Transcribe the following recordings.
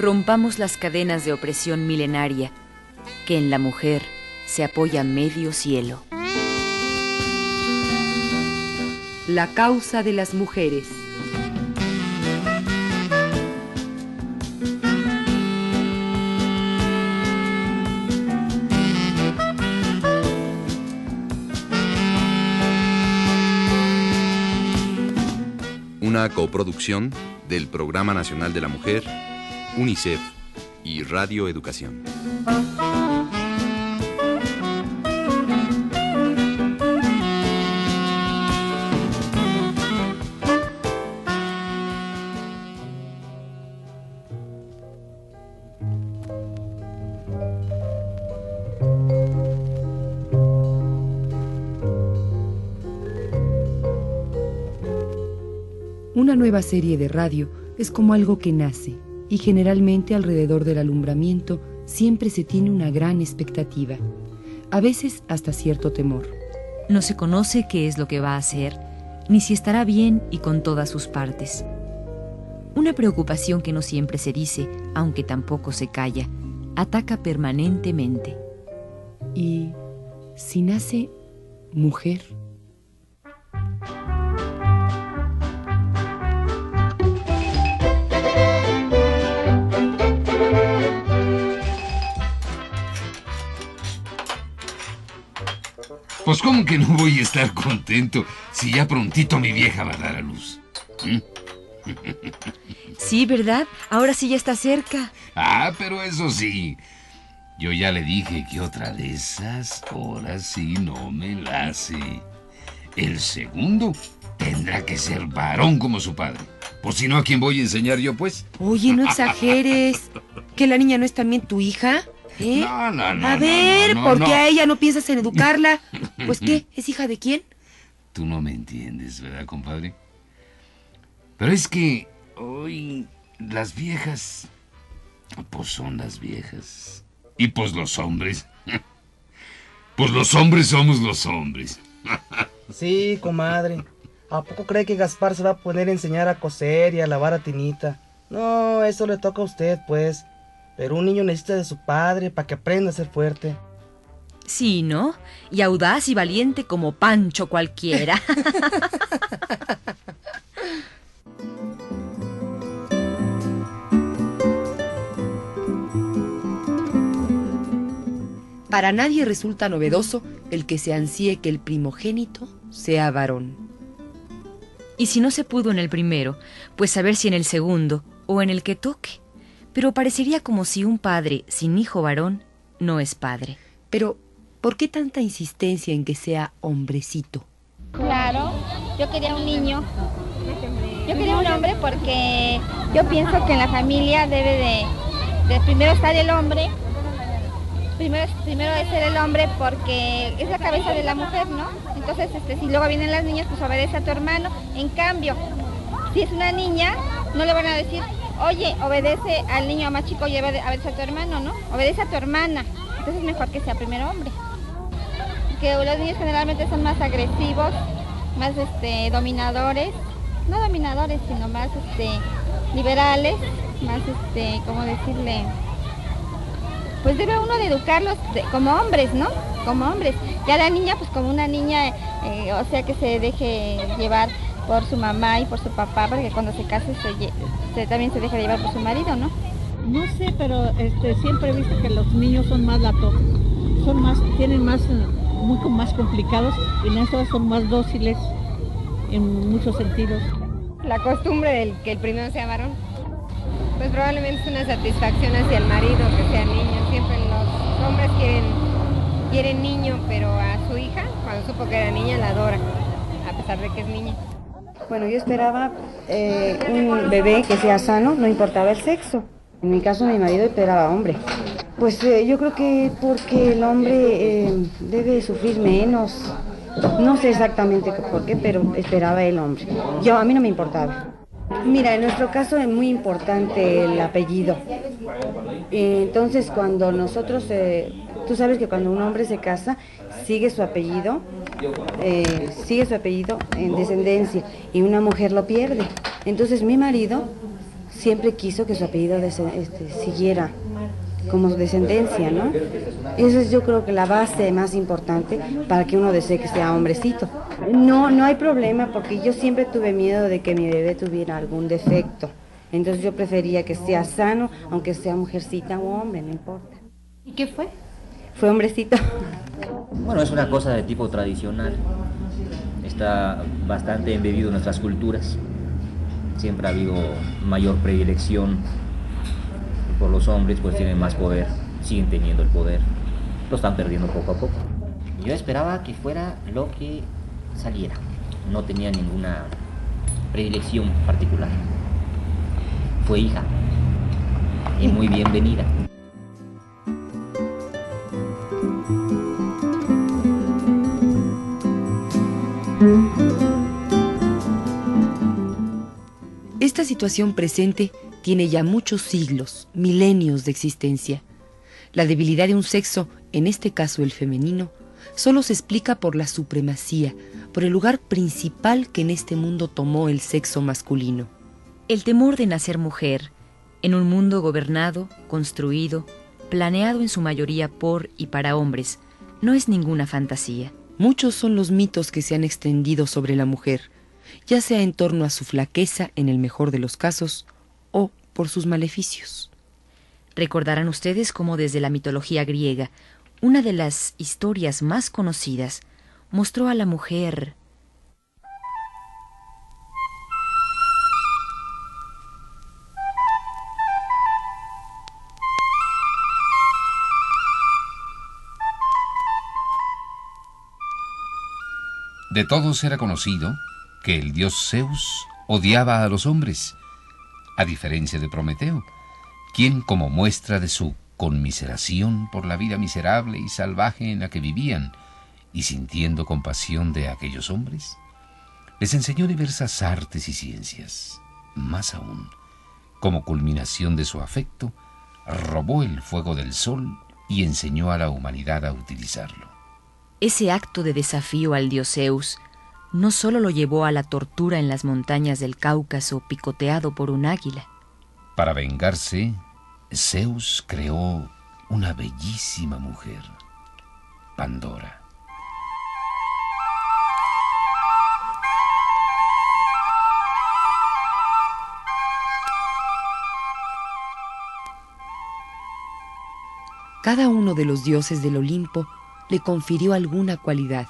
rompamos las cadenas de opresión milenaria, que en la mujer se apoya medio cielo. La causa de las mujeres. Una coproducción del Programa Nacional de la Mujer, UNICEF y Radio Educación. Una nueva serie de radio es como algo que nace y generalmente alrededor del alumbramiento siempre se tiene una gran expectativa, a veces hasta cierto temor. No se conoce qué es lo que va a hacer, ni si estará bien y con todas sus partes. Una preocupación que no siempre se dice, aunque tampoco se calla, ataca permanentemente. ¿Y si nace mujer? Pues cómo que no voy a estar contento si ya prontito mi vieja va a dar a luz. ¿Mm? Sí, ¿verdad? Ahora sí ya está cerca. Ah, pero eso sí. Yo ya le dije que otra de esas horas sí no me la hace. El segundo tendrá que ser varón como su padre. Por si no, ¿a quién voy a enseñar yo, pues? Oye, no exageres. ¿Que la niña no es también tu hija? ¿Eh? No, no, no. a no, ver, no, no, ¿por qué no. a ella no piensas en educarla? Pues qué, ¿es hija de quién? Tú no me entiendes, ¿verdad, compadre? Pero es que hoy las viejas, pues son las viejas. Y pues los hombres. Pues los hombres somos los hombres. Sí, comadre. ¿A poco cree que Gaspar se va a poner a enseñar a coser y a lavar a Tinita? No, eso le toca a usted, pues. Pero un niño necesita de su padre para que aprenda a ser fuerte. Sí, ¿no? Y audaz y valiente como Pancho cualquiera. Para nadie resulta novedoso el que se ansíe que el primogénito sea varón. y si no se pudo en el primero, pues saber si en el segundo o en el que toque. Pero parecería como si un padre sin hijo varón no es padre. Pero, ¿por qué tanta insistencia en que sea hombrecito? Claro, yo quería un niño. Yo quería un hombre porque yo pienso que en la familia debe de, de primero estar el hombre. Primero, primero debe ser el hombre porque es la cabeza de la mujer, ¿no? Entonces, este, si luego vienen las niñas, pues obedece a tu hermano. En cambio, si es una niña, no le van a decir, oye, obedece al niño más chico y obede- obedece a tu hermano, ¿no? Obedece a tu hermana. Entonces es mejor que sea primero hombre que los niños generalmente son más agresivos, más este, dominadores, no dominadores, sino más este, liberales, más, este, ¿cómo decirle? Pues debe uno de educarlos como hombres, ¿no? Como hombres. Ya la niña, pues como una niña, eh, o sea que se deje llevar por su mamá y por su papá, porque cuando se case se, también se deja llevar por su marido, ¿no? No sé, pero este, siempre he visto que los niños son más latos, son más, tienen más, eh, muy com- más complicados y las otras son más dóciles en muchos sentidos. La costumbre del que el primero sea varón, pues probablemente es una satisfacción hacia el marido que sea niño. Siempre los hombres quieren, quieren niño, pero a su hija, cuando supo que era niña, la adora, a pesar de que es niña. Bueno, yo esperaba eh, un bebé que sea sano, no importaba el sexo. En mi caso, mi marido esperaba hombre. Pues eh, yo creo que porque el hombre eh, debe sufrir menos. No sé exactamente por qué, pero esperaba el hombre. Yo, a mí no me importaba. Mira, en nuestro caso es muy importante el apellido. Entonces, cuando nosotros, tú sabes que cuando un hombre se casa, sigue su apellido, eh, sigue su apellido en descendencia y una mujer lo pierde. Entonces, mi marido siempre quiso que su apellido este, siguiera como descendencia, ¿no? Esa es yo creo que la base más importante para que uno desee que sea hombrecito. No, no hay problema porque yo siempre tuve miedo de que mi bebé tuviera algún defecto. Entonces yo prefería que sea sano, aunque sea mujercita o hombre, no importa. ¿Y qué fue? Fue hombrecito. Bueno, es una cosa de tipo tradicional. Está bastante embebido en nuestras culturas. Siempre ha habido mayor predilección por los hombres, pues tienen más poder, siguen teniendo el poder. Lo están perdiendo poco a poco. Yo esperaba que fuera lo que saliera. No tenía ninguna predilección particular. Fue hija. Y muy bienvenida. Situación presente tiene ya muchos siglos, milenios de existencia. La debilidad de un sexo, en este caso el femenino, solo se explica por la supremacía, por el lugar principal que en este mundo tomó el sexo masculino. El temor de nacer mujer, en un mundo gobernado, construido, planeado en su mayoría por y para hombres, no es ninguna fantasía. Muchos son los mitos que se han extendido sobre la mujer, ya sea en torno a su flaqueza en el mejor de los casos, o por sus maleficios. Recordarán ustedes cómo desde la mitología griega, una de las historias más conocidas mostró a la mujer De todos era conocido que el dios Zeus odiaba a los hombres a diferencia de Prometeo, quien, como muestra de su conmiseración por la vida miserable y salvaje en la que vivían, y sintiendo compasión de aquellos hombres, les enseñó diversas artes y ciencias. Más aún, como culminación de su afecto, robó el fuego del sol y enseñó a la humanidad a utilizarlo. Ese acto de desafío al dios Zeus no solo lo llevó a la tortura en las montañas del Cáucaso picoteado por un águila. Para vengarse, Zeus creó una bellísima mujer, Pandora. Cada uno de los dioses del Olimpo le confirió alguna cualidad,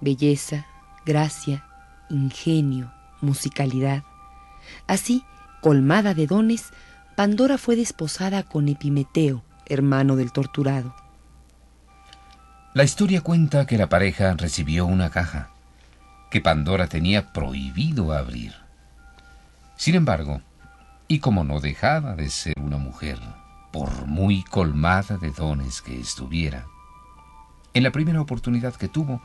belleza, gracia, ingenio, musicalidad. Así, colmada de dones, Pandora fue desposada con Epimeteo, hermano del torturado. La historia cuenta que la pareja recibió una caja que Pandora tenía prohibido abrir. Sin embargo, y como no dejaba de ser una mujer, por muy colmada de dones que estuviera, en la primera oportunidad que tuvo,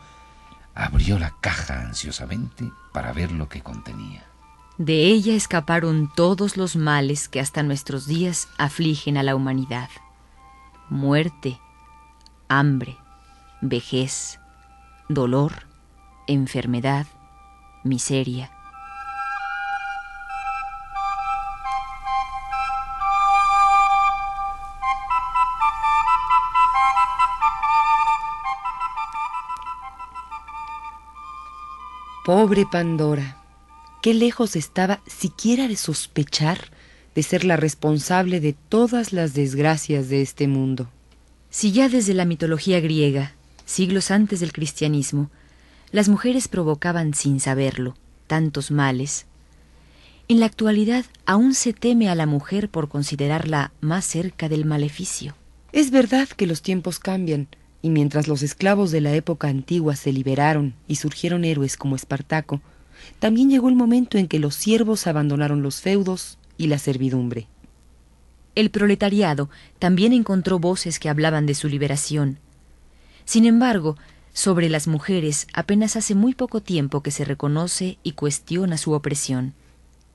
abrió la caja ansiosamente para ver lo que contenía. De ella escaparon todos los males que hasta nuestros días afligen a la humanidad. Muerte, hambre, vejez, dolor, enfermedad, miseria, Pobre Pandora, qué lejos estaba siquiera de sospechar de ser la responsable de todas las desgracias de este mundo. Si ya desde la mitología griega, siglos antes del cristianismo, las mujeres provocaban sin saberlo tantos males, en la actualidad aún se teme a la mujer por considerarla más cerca del maleficio. Es verdad que los tiempos cambian, y mientras los esclavos de la época antigua se liberaron y surgieron héroes como Espartaco, también llegó el momento en que los siervos abandonaron los feudos y la servidumbre. El proletariado también encontró voces que hablaban de su liberación. Sin embargo, sobre las mujeres apenas hace muy poco tiempo que se reconoce y cuestiona su opresión.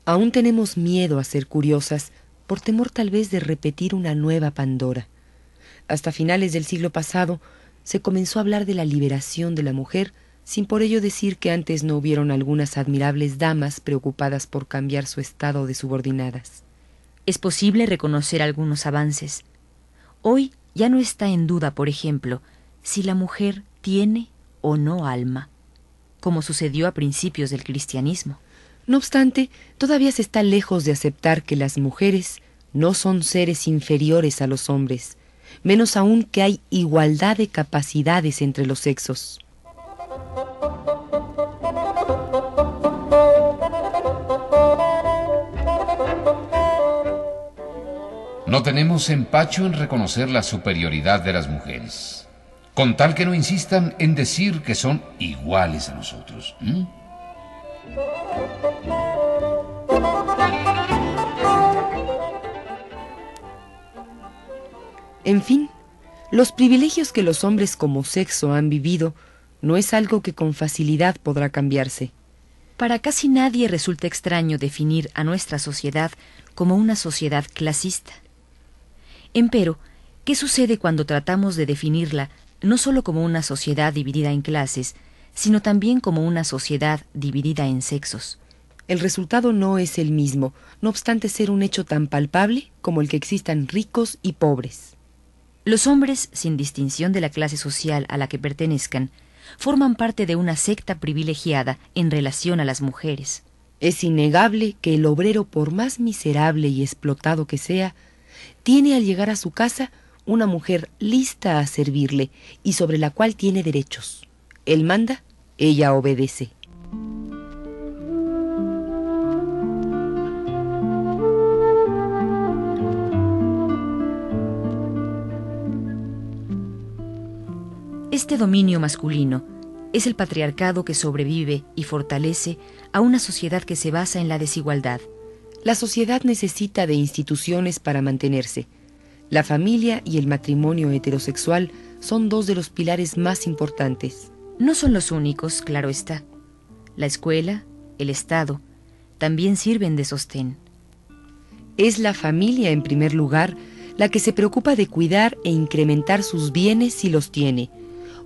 Aún tenemos miedo a ser curiosas por temor tal vez de repetir una nueva Pandora. Hasta finales del siglo pasado se comenzó a hablar de la liberación de la mujer, sin por ello decir que antes no hubieron algunas admirables damas preocupadas por cambiar su estado de subordinadas. Es posible reconocer algunos avances. Hoy ya no está en duda, por ejemplo, si la mujer tiene o no alma, como sucedió a principios del cristianismo. No obstante, todavía se está lejos de aceptar que las mujeres no son seres inferiores a los hombres, menos aún que hay igualdad de capacidades entre los sexos. No tenemos empacho en reconocer la superioridad de las mujeres, con tal que no insistan en decir que son iguales a nosotros. En fin, los privilegios que los hombres como sexo han vivido no es algo que con facilidad podrá cambiarse. Para casi nadie resulta extraño definir a nuestra sociedad como una sociedad clasista. Empero, ¿qué sucede cuando tratamos de definirla no sólo como una sociedad dividida en clases, sino también como una sociedad dividida en sexos? El resultado no es el mismo, no obstante ser un hecho tan palpable como el que existan ricos y pobres. Los hombres, sin distinción de la clase social a la que pertenezcan, forman parte de una secta privilegiada en relación a las mujeres. Es innegable que el obrero, por más miserable y explotado que sea, tiene al llegar a su casa una mujer lista a servirle y sobre la cual tiene derechos. Él manda, ella obedece. Este dominio masculino es el patriarcado que sobrevive y fortalece a una sociedad que se basa en la desigualdad. La sociedad necesita de instituciones para mantenerse. La familia y el matrimonio heterosexual son dos de los pilares más importantes. No son los únicos, claro está. La escuela, el Estado, también sirven de sostén. Es la familia, en primer lugar, la que se preocupa de cuidar e incrementar sus bienes si los tiene,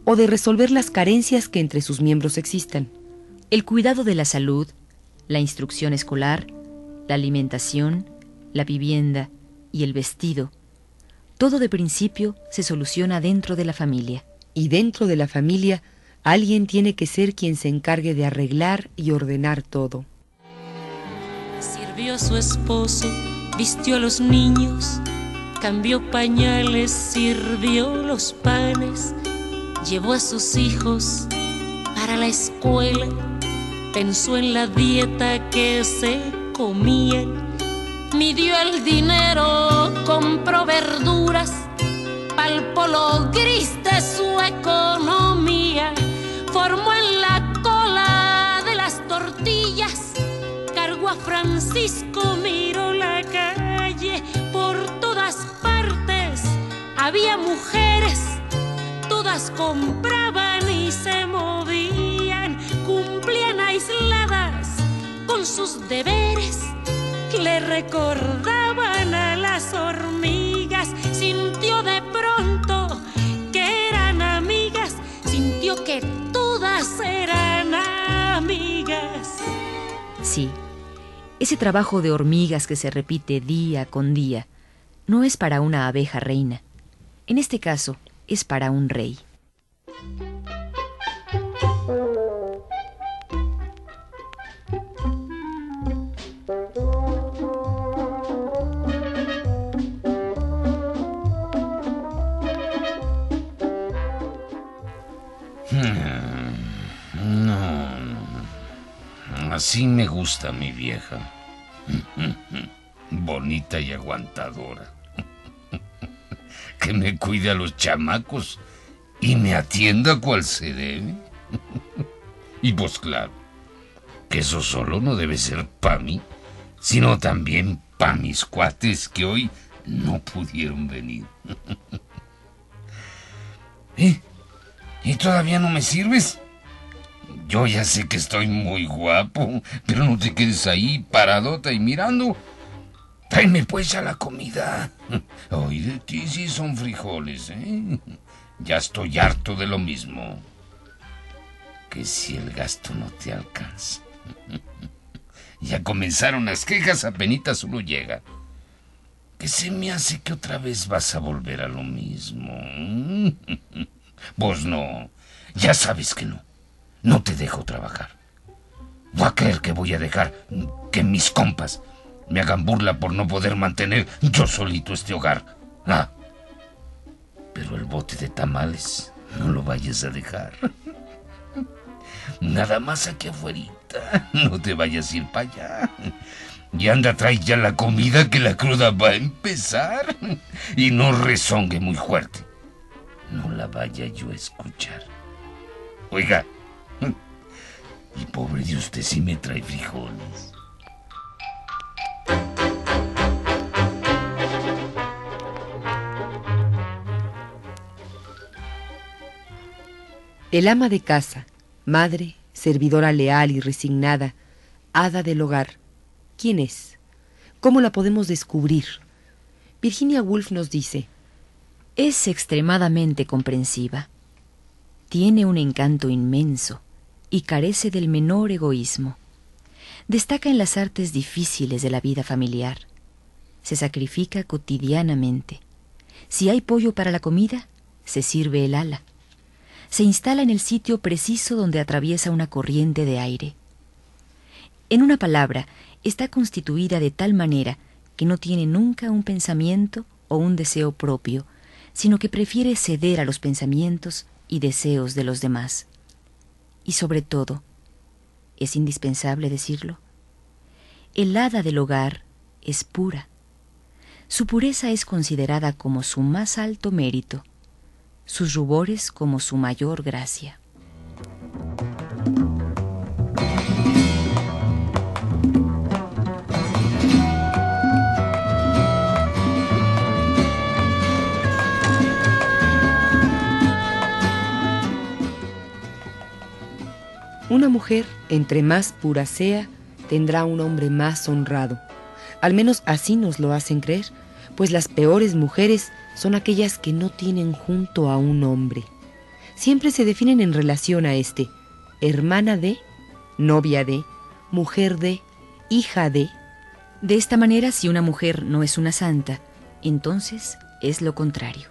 o de resolver las carencias que entre sus miembros existan. El cuidado de la salud, la instrucción escolar, la alimentación, la vivienda y el vestido, todo de principio se soluciona dentro de la familia. Y dentro de la familia, alguien tiene que ser quien se encargue de arreglar y ordenar todo. Sirvió a su esposo, vistió a los niños, cambió pañales, sirvió los panes llevó a sus hijos para la escuela, pensó en la dieta que se comían, midió el dinero, compró verduras, palpó lo gris de su economía, formó en la cola de las tortillas, cargó a Francisco, miró la calle, por todas partes había mujeres compraban y se movían, cumplían aisladas con sus deberes, le recordaban a las hormigas, sintió de pronto que eran amigas, sintió que todas eran amigas. Sí, ese trabajo de hormigas que se repite día con día no es para una abeja reina. En este caso, es para un rey. Hmm, así me gusta mi vieja. Bonita y aguantadora que me cuide a los chamacos y me atienda cual se debe. y pues claro, que eso solo no debe ser para mí, sino también para mis cuates que hoy no pudieron venir. ¿Eh? ¿Y todavía no me sirves? Yo ya sé que estoy muy guapo, pero no te quedes ahí paradota y mirando. Tráeme pues ya la comida. Hoy de ti sí son frijoles, ¿eh? Ya estoy harto de lo mismo. Que si el gasto no te alcanza. Ya comenzaron las quejas, apenas uno llega. que se me hace que otra vez vas a volver a lo mismo. Vos no. Ya sabes que no. No te dejo trabajar. Voy a creer que voy a dejar que mis compas me hagan burla por no poder mantener yo solito este hogar. Ah. Pero el bote de tamales no lo vayas a dejar. Nada más aquí afuera. No te vayas a ir para allá. Y anda, trae ya la comida que la cruda va a empezar. Y no rezongue muy fuerte. No la vaya yo a escuchar. Oiga. Y pobre de usted si me trae frijoles. El ama de casa, madre, servidora leal y resignada, hada del hogar, ¿quién es? ¿Cómo la podemos descubrir? Virginia Woolf nos dice, es extremadamente comprensiva. Tiene un encanto inmenso y carece del menor egoísmo. Destaca en las artes difíciles de la vida familiar. Se sacrifica cotidianamente. Si hay pollo para la comida, se sirve el ala se instala en el sitio preciso donde atraviesa una corriente de aire. En una palabra, está constituida de tal manera que no tiene nunca un pensamiento o un deseo propio, sino que prefiere ceder a los pensamientos y deseos de los demás. Y sobre todo, es indispensable decirlo, el hada del hogar es pura. Su pureza es considerada como su más alto mérito sus rubores como su mayor gracia. Una mujer, entre más pura sea, tendrá un hombre más honrado. Al menos así nos lo hacen creer, pues las peores mujeres son aquellas que no tienen junto a un hombre. Siempre se definen en relación a este, hermana de, novia de, mujer de, hija de. De esta manera, si una mujer no es una santa, entonces es lo contrario.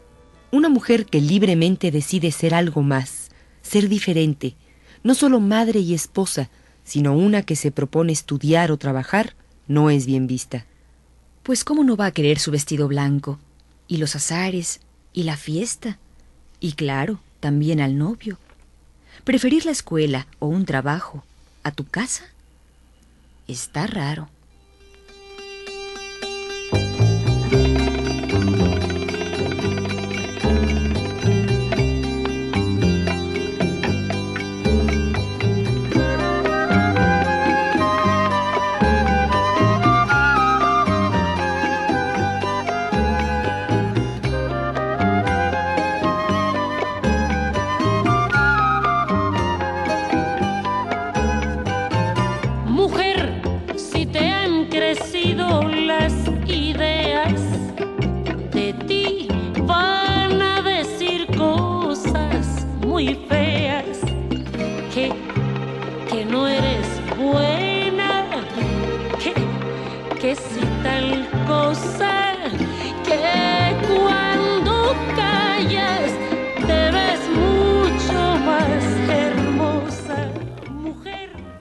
Una mujer que libremente decide ser algo más, ser diferente, no solo madre y esposa, sino una que se propone estudiar o trabajar, no es bien vista. Pues ¿cómo no va a querer su vestido blanco, y los azares, y la fiesta, y claro, también al novio. Preferir la escuela o un trabajo a tu casa está raro.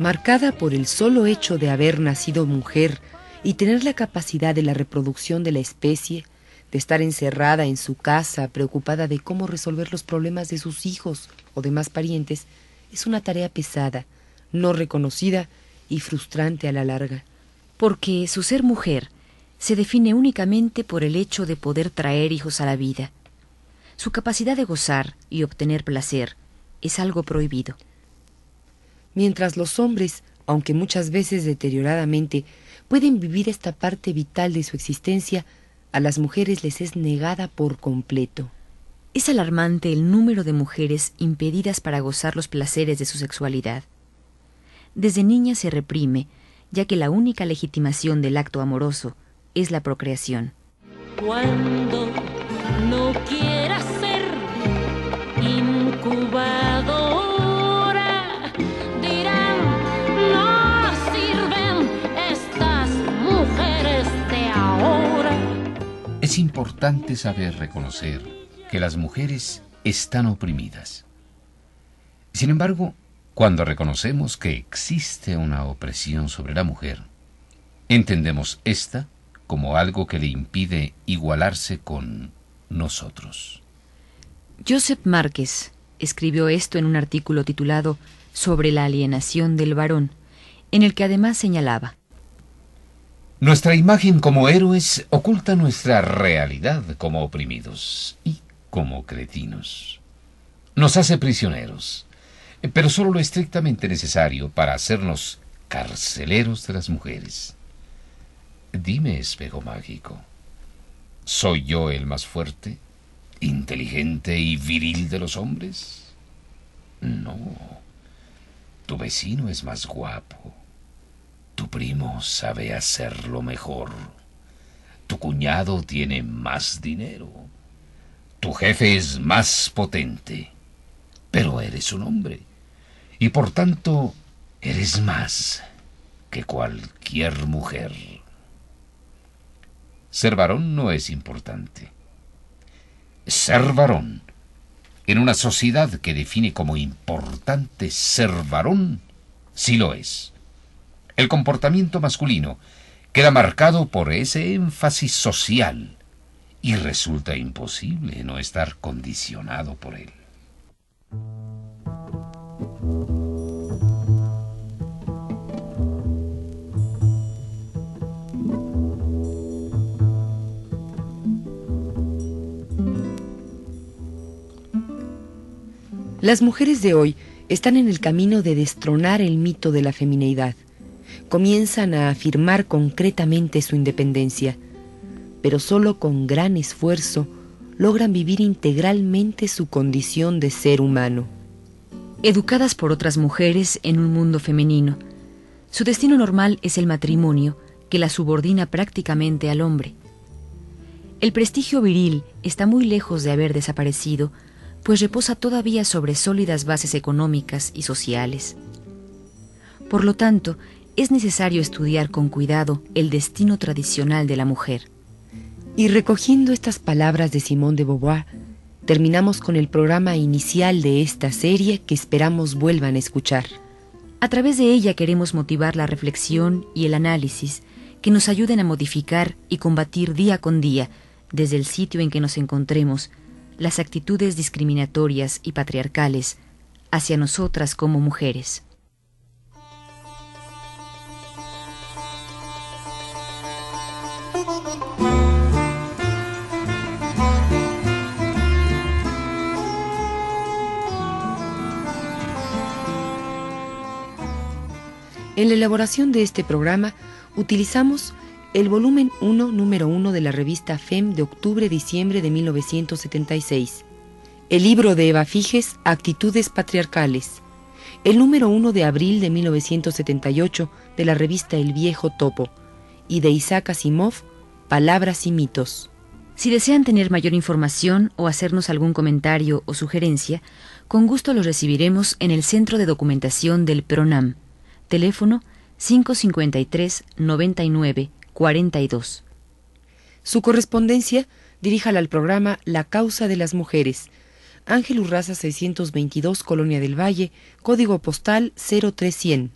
Marcada por el solo hecho de haber nacido mujer y tener la capacidad de la reproducción de la especie, de estar encerrada en su casa preocupada de cómo resolver los problemas de sus hijos o demás parientes, es una tarea pesada, no reconocida y frustrante a la larga. Porque su ser mujer se define únicamente por el hecho de poder traer hijos a la vida. Su capacidad de gozar y obtener placer es algo prohibido mientras los hombres, aunque muchas veces deterioradamente, pueden vivir esta parte vital de su existencia, a las mujeres les es negada por completo. Es alarmante el número de mujeres impedidas para gozar los placeres de su sexualidad. Desde niña se reprime, ya que la única legitimación del acto amoroso es la procreación. Cuando no es importante saber reconocer que las mujeres están oprimidas. Sin embargo, cuando reconocemos que existe una opresión sobre la mujer, entendemos esta como algo que le impide igualarse con nosotros. Joseph Márquez escribió esto en un artículo titulado Sobre la alienación del varón, en el que además señalaba Nuestra imagen como héroes oculta nuestra realidad como oprimidos y como cretinos. Nos hace prisioneros, pero solo lo estrictamente necesario para hacernos carceleros de las mujeres. Dime, espejo mágico, ¿soy yo el más fuerte, inteligente y viril de los hombres? No. Tu vecino es más guapo. Tu primo sabe hacerlo mejor. Tu cuñado tiene más dinero. Tu jefe es más potente. Pero eres un hombre. Y por tanto, eres más que cualquier mujer. Ser varón no es importante. Ser varón en una sociedad que define como importante ser varón, sí lo es. El comportamiento masculino queda marcado por ese énfasis social y resulta imposible no estar condicionado por él. Las mujeres de hoy están en el camino de destronar el mito de la femineidad. Comienzan a afirmar concretamente su independencia, pero solo con gran esfuerzo logran vivir integralmente su condición de ser humano. Educadas por otras mujeres en un mundo femenino, su destino normal es el matrimonio, que la subordina prácticamente al hombre. El prestigio viril está muy lejos de haber desaparecido, pues reposa todavía sobre sólidas bases económicas y sociales. Por lo tanto, es necesario estudiar con cuidado el destino tradicional de la mujer. Y recogiendo estas palabras de Simón de Beauvoir, terminamos con el programa inicial de esta serie que esperamos vuelvan a escuchar. A través de ella queremos motivar la reflexión y el análisis que nos ayuden a modificar y combatir día con día, desde el sitio en que nos encontremos, las actitudes discriminatorias y patriarcales hacia nosotras como mujeres. En la elaboración de este programa utilizamos el volumen 1, número 1 de la revista FEM de octubre-diciembre de 1976, el libro de Eva Figes, Actitudes Patriarcales, el número 1 de abril de 1978 de la revista El Viejo Topo, y de Isaac Asimov, Palabras y Mitos. Si desean tener mayor información o hacernos algún comentario o sugerencia, con gusto los recibiremos en el Centro de Documentación del PRONAM. Teléfono 553 99 42. Su correspondencia diríjala al programa La Causa de las Mujeres, Ángel Urraza 622, Colonia del Valle, código postal 03100.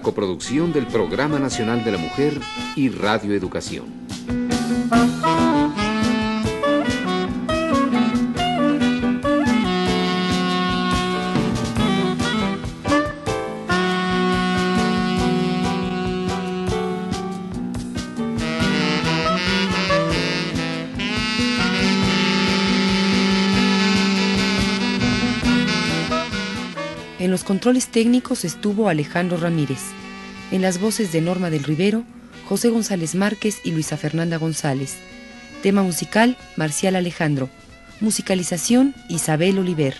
Coproducción del Programa Nacional de la Mujer y Radio Educación. Los controles técnicos estuvo Alejandro Ramírez. En las voces de Norma del Rivero, José González Márquez y Luisa Fernanda González. Tema musical, Marcial Alejandro. Musicalización, Isabel Oliver.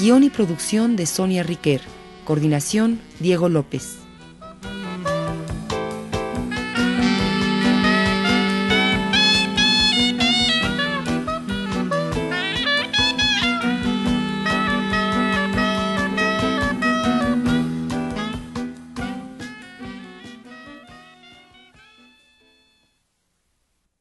Guión y producción de Sonia Riquer. Coordinación, Diego López.